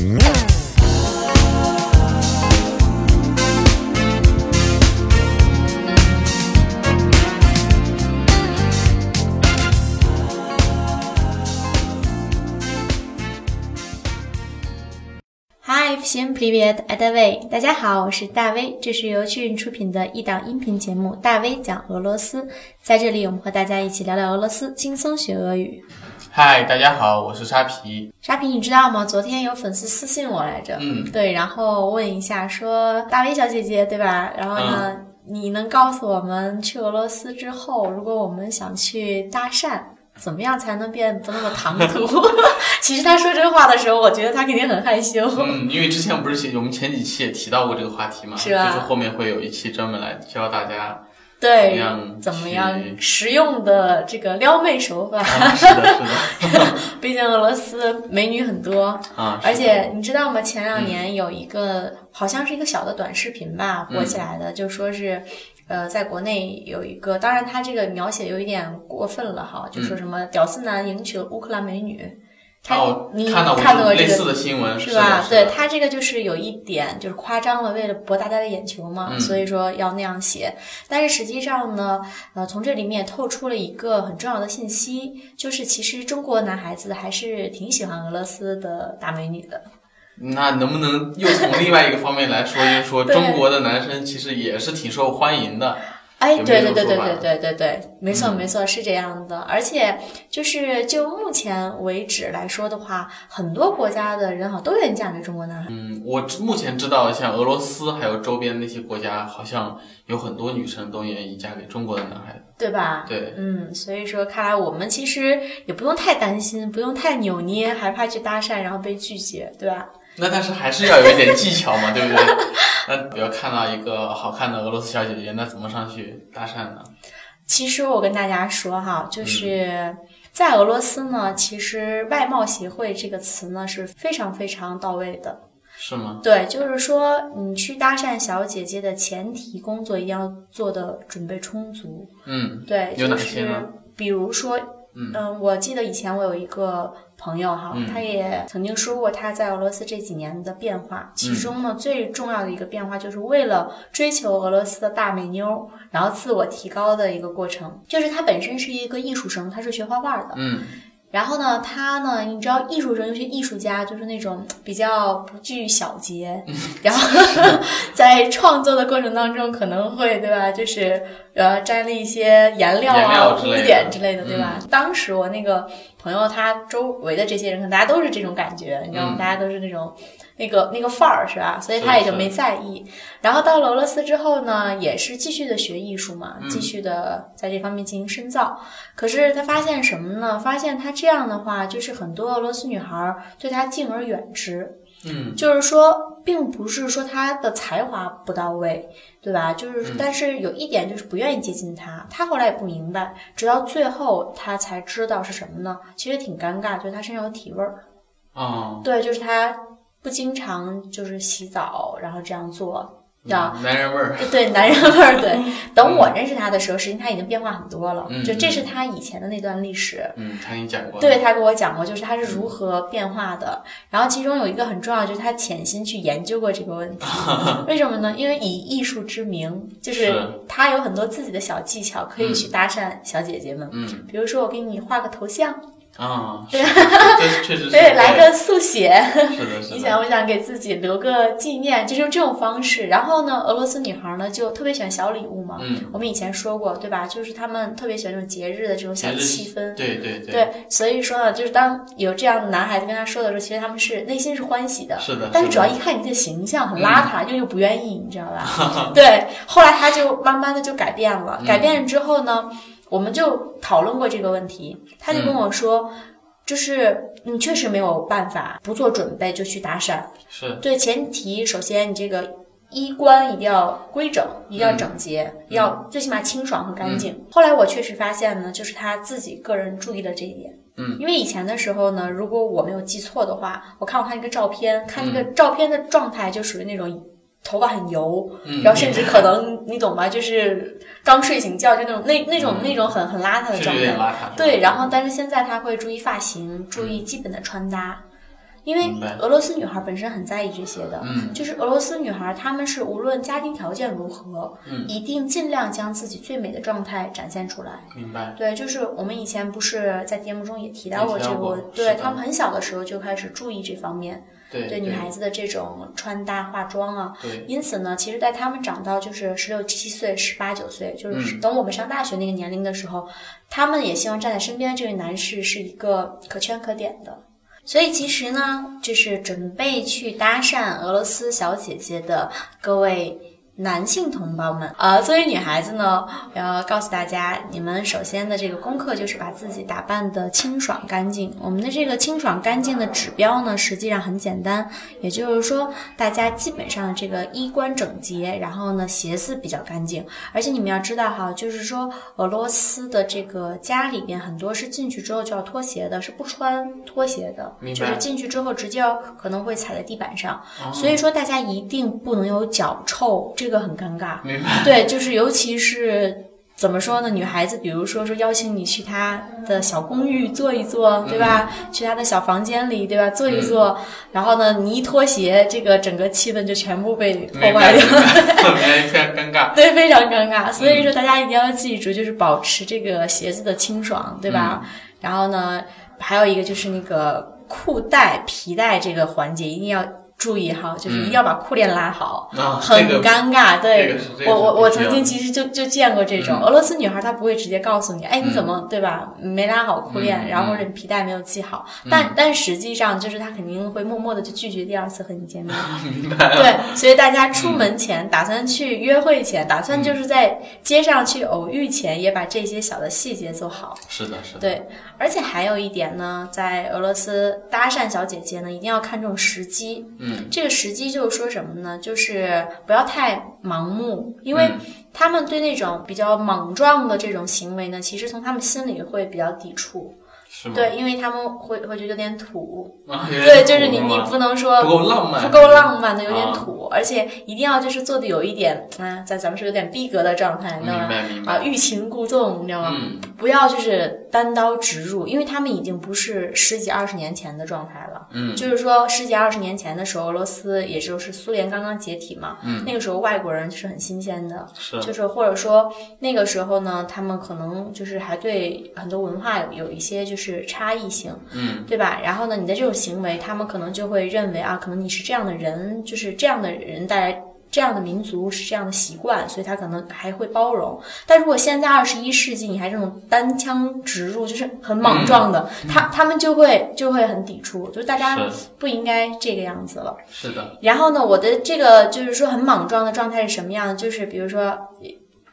Yeah. всем привет, это Вэй。大家好，我是大威，这是由趣运出品的一档音频节目《大威讲俄罗斯》。在这里，我们和大家一起聊聊俄罗斯，轻松学俄语。嗨，大家好，我是沙皮。沙皮，你知道吗？昨天有粉丝私信我来着，嗯，对，然后问一下说，大威小姐姐，对吧？然后呢，你能告诉我们去俄罗斯之后，如果我们想去搭讪？ 怎么样才能变不那么唐突？其实他说这个话的时候，我觉得他肯定很害羞。嗯，因为之前不是我们前几期也提到过这个话题嘛，是吧？就是后面会有一期专门来教大家对怎么样实用的这个撩妹手法。是的，是的。毕竟俄罗斯美女很多啊，而且你知道吗？前两年有一个好像是一个小的短视频吧，火起来的，就说是。呃，在国内有一个，当然他这个描写有一点过分了哈，就说什么屌丝男迎娶了乌克兰美女，他你看到过类似的新闻是吧？对他这个就是有一点就是夸张了，为了博大家的眼球嘛，所以说要那样写。但是实际上呢，呃，从这里面透出了一个很重要的信息，就是其实中国男孩子还是挺喜欢俄罗斯的大美女的。那能不能又从另外一个方面来说，就是说中国的男生其实也是挺受欢迎的？哎，对对对对对对对对，没错没错，是这样的。而且就是就目前为止来说的话，很多国家的人好像都愿意嫁给中国男孩。嗯，我目前知道，像俄罗斯还有周边那些国家，好像有很多女生都愿意嫁给中国的男孩子，对吧？对，嗯，所以说看来我们其实也不用太担心，不用太扭捏，害怕去搭讪然后被拒绝，对吧？那但是还是要有一点技巧嘛，对不对？那比如看到一个好看的俄罗斯小姐姐，那怎么上去搭讪呢？其实我跟大家说哈，就是在俄罗斯呢，其实外貌协会这个词呢是非常非常到位的。是吗？对，就是说你去搭讪小姐姐的前提工作一定要做的准备充足。嗯，对，有哪些呢？比如说，嗯，我记得以前我有一个。朋友哈，他也曾经说过他在俄罗斯这几年的变化，其中呢最重要的一个变化就是为了追求俄罗斯的大美妞，然后自我提高的一个过程。就是他本身是一个艺术生，他是学画画的，嗯。然后呢，他呢，你知道，艺术生有些艺术家就是那种比较不拘小节，然后 在创作的过程当中可能会，对吧？就是呃，沾了一些颜料啊、污点之类的，对吧？当时我那个朋友他周围的这些人，可能大家都是这种感觉，你知道吗？大家都是那种。那个那个范儿是吧？所以他也就没在意。然后到了俄罗斯之后呢，也是继续的学艺术嘛，继续的在这方面进行深造。可是他发现什么呢？发现他这样的话，就是很多俄罗斯女孩对他敬而远之。嗯，就是说，并不是说他的才华不到位，对吧？就是，但是有一点就是不愿意接近他。他后来也不明白，直到最后他才知道是什么呢？其实挺尴尬，就是他身上有体味儿。啊，对，就是他。不经常就是洗澡，然后这样做，啊，男人味儿，对，男人味儿，对。等我认识他的时候，实际他已经变化很多了。就这是他以前的那段历史。嗯，他给你讲过。对他跟我讲过，就是他是如何变化的。然后其中有一个很重要，就是他潜心去研究过这个问题。为什么呢？因为以艺术之名，就是他有很多自己的小技巧，可以去搭讪小姐姐们。嗯，比如说我给你画个头像。啊，对，这确实是。对，来个速写。是的，是的。你想，我想给自己留个纪念，就是用这种方式。然后呢，俄罗斯女孩呢就特别喜欢小礼物嘛。嗯。我们以前说过，对吧？就是他们特别喜欢这种节日的这种小气氛。对对对。对，所以说呢，就是当有这样的男孩子跟他说的时候，其实他们是内心是欢喜的。是的。但是主要一看你的形象很邋遢，又又不愿意，你知道吧？对。后来他就慢慢的就改变了，改变了之后呢，我们就讨论过这个问题，他就跟我说。就是你确实没有办法不做准备就去搭讪，是对前提。首先，你这个衣冠一定要规整，一定要整洁，要最起码清爽和干净。后来我确实发现呢，就是他自己个人注意了这一点。嗯，因为以前的时候呢，如果我没有记错的话，我看过他一个照片，看那个照片的状态就属于那种。头发很油，然后甚至可能你懂吧，就是刚睡醒觉就那种那那种那种很很邋遢的状态。对，然后但是现在他会注意发型，注意基本的穿搭，因为俄罗斯女孩本身很在意这些的，嗯。就是俄罗斯女孩，她们是无论家庭条件如何，嗯。一定尽量将自己最美的状态展现出来。明白。对，就是我们以前不是在节目中也提到过这个，对他们很小的时候就开始注意这方面，对对女孩子的这种穿搭、化妆啊。对因此呢，其实，在他们长到就是十六七岁、十八九岁，就是嗯等我们上大学那个年龄的时候，他们也希望站在身边的这位男士是一个可圈可点的。所以其实呢，就是准备去搭讪俄罗斯小姐姐的各位男性同胞们，呃，作为女孩子呢，要告诉大家，你们首先的这个功课就是把自己打扮的清爽干净。我们的这个清爽干净的指标呢，实际上很简单，也就是说，大家基本上这个衣冠整洁，然后呢，鞋子比较干净。而且你们要知道哈，就是说俄罗斯的这个家里边很多是进去之后就要脱鞋的，是不穿拖鞋的，明白就是进去之后直接要可能会踩在地板上。哦所以说大家一定不能有脚臭，这个很尴尬。明白。对，就是尤其是怎么说呢？女孩子，比如说说邀请你去她的小公寓坐一坐，对吧？去她的小房间里，对吧？坐一坐，然后呢，你一脱鞋，这个整个气氛就全部被破，坏掉明。白，明白，非常尴尬。对，非常尴尬。所以说，大家一定要记住，就是保持这个鞋子的清爽，对吧？然后呢，还有一个就是那个裤带、皮带这个环节一定要注意哈，就是一定要把裤链拉好。啊，很尴尬，对、这个是这个我我我曾经其实就就见过这种、嗯俄罗斯女孩，她不会直接告诉你，哎，你怎么、对吧？没拉好裤链，嗯然后或者你皮带没有系好，但但实际上就是她肯定会默默的就拒绝第二次和你见面。明白了。对，所以大家出门前、打算去约会前，打算就是在街上去偶遇前，也把这些小的细节做好。是的，是的。对，而且还有一点呢，在俄罗斯搭讪小姐姐呢，一定要看重时机。嗯，这个时机就是说什么呢？就是不要太盲目，因为嗯他们对那种比较莽撞的这种行为呢，其实从他们心里会比较抵触。是吗？对，因为他们会会觉得有点土。啊，有点对，就是你你不能说不够浪漫，不够浪漫的，有点啊土，而且一定要就是做的有一点，啊，在咱们说有点逼格的状态，你知道吗？啊，欲擒故纵，你知道吗？嗯，不要就是单刀直入，因为他们已经不是十几二十年前的状态了。嗯，就是说十几二十年前的时候，俄罗斯也就是苏联刚刚解体嘛，嗯，那个时候外国人是很新鲜的，是就是或者说那个时候呢，他们可能就是还对很多文化有有一些就是差异性，嗯，对吧？然后呢，你的这种行为，他们可能就会认为啊，可能你是这样的人，就是这样的人带来。这样的民族是这样的习惯，所以他可能还会包容。但如果现在二十一世纪，你还这种单枪直入，就是很莽撞的，他他们就会就会很抵触，就是大家不应该这个样子了。是的，然后呢，我的这个就是说很莽撞的状态是什么样？就是比如说，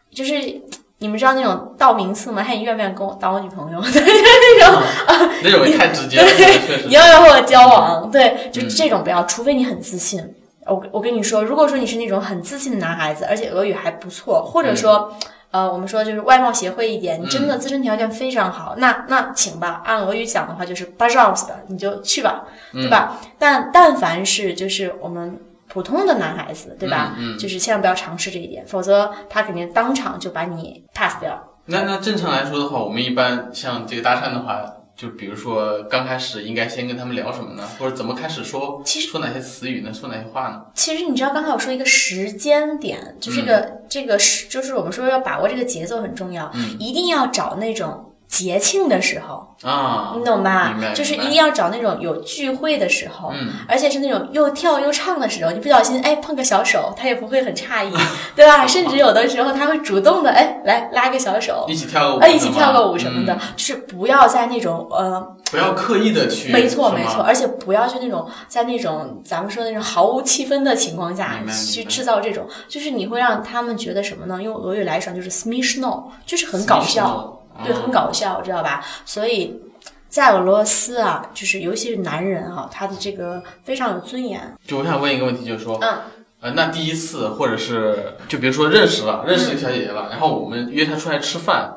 就是你们知道那种道明寺吗？看，你愿不愿意跟我当我女朋友？那种啊那种太直接了，确实你。要不要和我交往？对，就这种不要，除非你很自信。我我跟你说，如果说你是那种很自信的男孩子，而且俄语还不错，或者说。呃，我们说就是外貌协会一点，你真的自身条件非常好，那那请吧。按俄语讲的话就是 b a j o s 的，你就去吧，对吧？但但凡是就是我们普通的男孩子，对吧？就是千万不要尝试这一点，否则他肯定当场就把你 pass 掉。那那正常来说的话，我们一般像这个搭讪的话，就比如说刚开始应该先跟他们聊什么呢？或者怎么开始说？其实说哪些词语呢？说哪些话呢？其实你知道，刚才我说一个时间点，就这个、嗯这个是，就是我们说要把握这个节奏很重要，一定要找那种节庆的时候，啊，你懂吧？就是一定要找那种有聚会的时候，嗯。而且是那种又跳又唱的时候，你不小心哎碰个小手，他也不会很诧异，对吧？甚至有的时候他会主动的哎来拉个小手，一起跳个舞，哎一起跳个舞什么的，嗯。就是不要在那种呃不要刻意的去，没错，没错，，而且不要去那种在那种咱们说的那种毫无气氛的情况下去制造这种，就是你会让他们觉得什么呢？用俄语来说就是 smishno，就是很搞笑，对，很搞。笑，知道吧？所以。在俄罗斯啊，就是尤其是男人啊，他的这个非常有尊严。就我想问一个问题，就是说，嗯，呃，那第一次或者是就比如说认识了，认识一个小姐姐了，然后我们约她出来吃饭，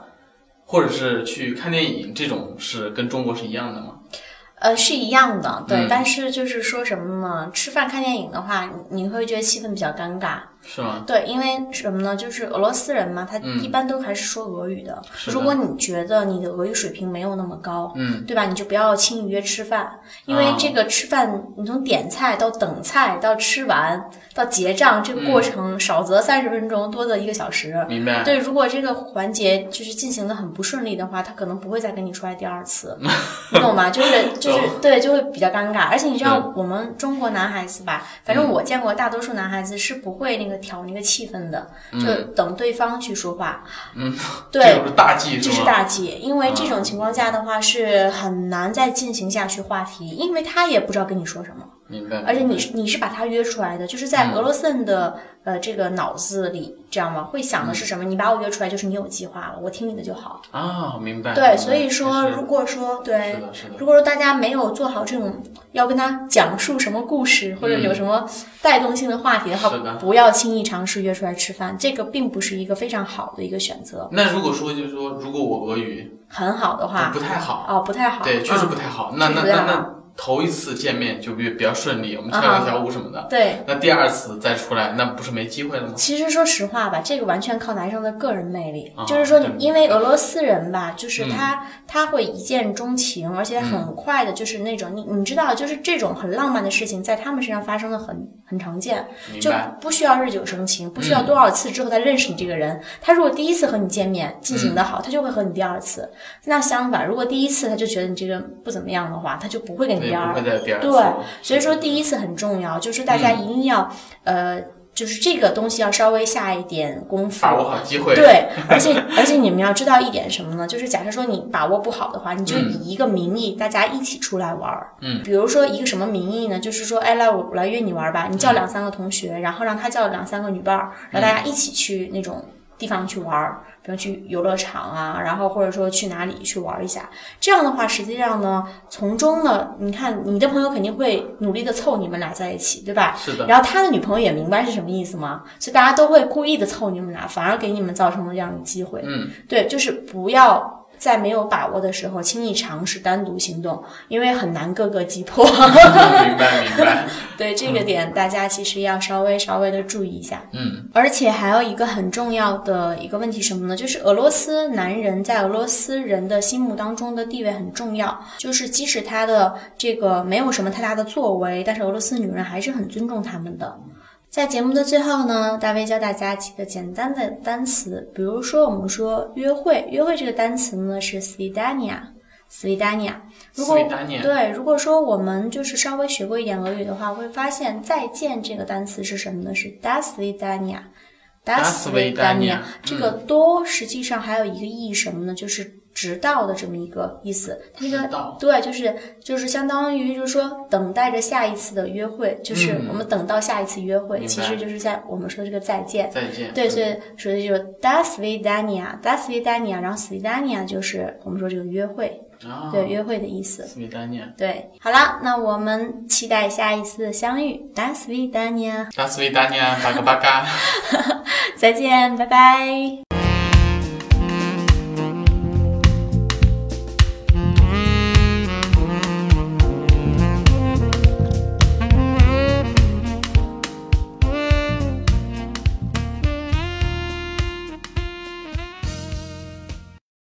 或者是去看电影，这种是跟中国是一样的吗？呃，是一样的，对。嗯但是就是说什么呢？吃饭看电影的话，你你会觉得气氛比较尴尬。是吗？对，因为什么呢？就是俄罗斯人嘛，他嗯一般都还是说俄语的。如果你觉得你的俄语水平没有那么高，嗯，对吧？你就不要轻易约吃饭，因为啊这个吃饭，你从点菜到等菜到吃完到结账，这个过程少则三十分钟，多则一个小时。明白。对，如果这个环节就是进行的很不顺利的话，他可能不会再跟你出来第二次，你懂吗？就是就是对，就会比较尴尬。而且你知道我们中国男孩子吧，反正我见过大多数男孩子是不会那个调那个气氛的，就等对方去说话。嗯，对，这是大忌这是？大忌，因为这种情况下的话是很难再进行下去话题，因为他也不知道跟你说什么。明白。而且你是你是把他约出来的，就是在俄罗斯人的、呃这个脑子里，这样吗？会想的是什么？你把我约出来，就是你有计划了，我听你的就好。啊，明白。对，所以说，如果说对。如果说大家没有做好这种要跟他讲述什么故事，或者有什么带动性的话题的话，嗯不要轻易尝试约出来吃饭，这个并不是一个非常好的一个选择。那如果说就是说，如果我俄语很好的话，不太好，哦，不太好，对，确实嗯不太好。那那那那头一次见面就比比较顺利，我们跳啊个小舞什么的。对。那第二次再出来，那不是没机会了吗？其实说实话吧，这个完全靠男生的个人魅力。啊就是说对，因为俄罗斯人吧，就是嗯他、他会一见钟情，而且很快的，就是那种、你你知道，就是这种很浪漫的事情，在他们身上发生的很很常见，就。不需要日久生情，不需要多少次之后他认识你这个人。他如果第一次和你见面进行的好，他就会和你第二次。那相反，如果第一次他就觉得你这个不怎么样的话，他就不会跟你对，第二不会再有第二次。对，所以说第一次很重要，就是大家一定要、呃，就是这个东西要稍微下一点功夫。把握好机会。对，而且而且你们要知道一点什么呢？就是假设说你把握不好的话，你就以一个名义大家一起出来玩儿。嗯，比如说一个什么名义呢？就是说，哎，来我我来约你玩儿吧，你叫两三个同学，然后让他叫两三个女伴儿，然后大家一起去那种地方去玩儿，比如去游乐场啊，然后或者说去哪里去玩儿一下。这样的话，实际上呢，从中呢，你看你的朋友肯定会努力的凑你们俩在一起，对吧？是的。然后他的女朋友也明白是什么意思吗？所以大家都会故意的凑你们俩，反而给你们造成了这样的机会。嗯，对，就是不要在没有把握的时候轻易尝试单独行动，因为很难各个击破。明 白明白。对这个点，大家其实要稍微稍微的注意一下。嗯，而且还有一个很重要的一个问题什么呢？就是俄罗斯男人在俄罗斯人的心目当中的地位很重要，就是即使他的这个没有什么太大的作为，但是俄罗斯女人还是很尊重他们的。在节目的最后呢，大卫教大家几个简单的单词，比如说我们说约会，约会这个单词呢是 svidania，svidania。如果对，如果说我们就是稍微学过一点俄语的话，会发现再见这个单词是什么呢？是 das svidania。das svidania svidania 这个多实际上还有一个意义什么呢？就是直到的这么一个意思。它这个对，就是就是相当于就是说等待着下一次的约会，就是嗯我们等到下一次约会，其实就是在我们说的这个再见。再见。对，所以所以就是 das svidania，das svidania，然后 svidania 就是我们说这个约会，啊，对，约会的意思。斯维达尼亚，对，好了，那我们期待下一次的相遇，das svidania，达斯维达尼亚，巴嘎巴嘎。再见，拜拜。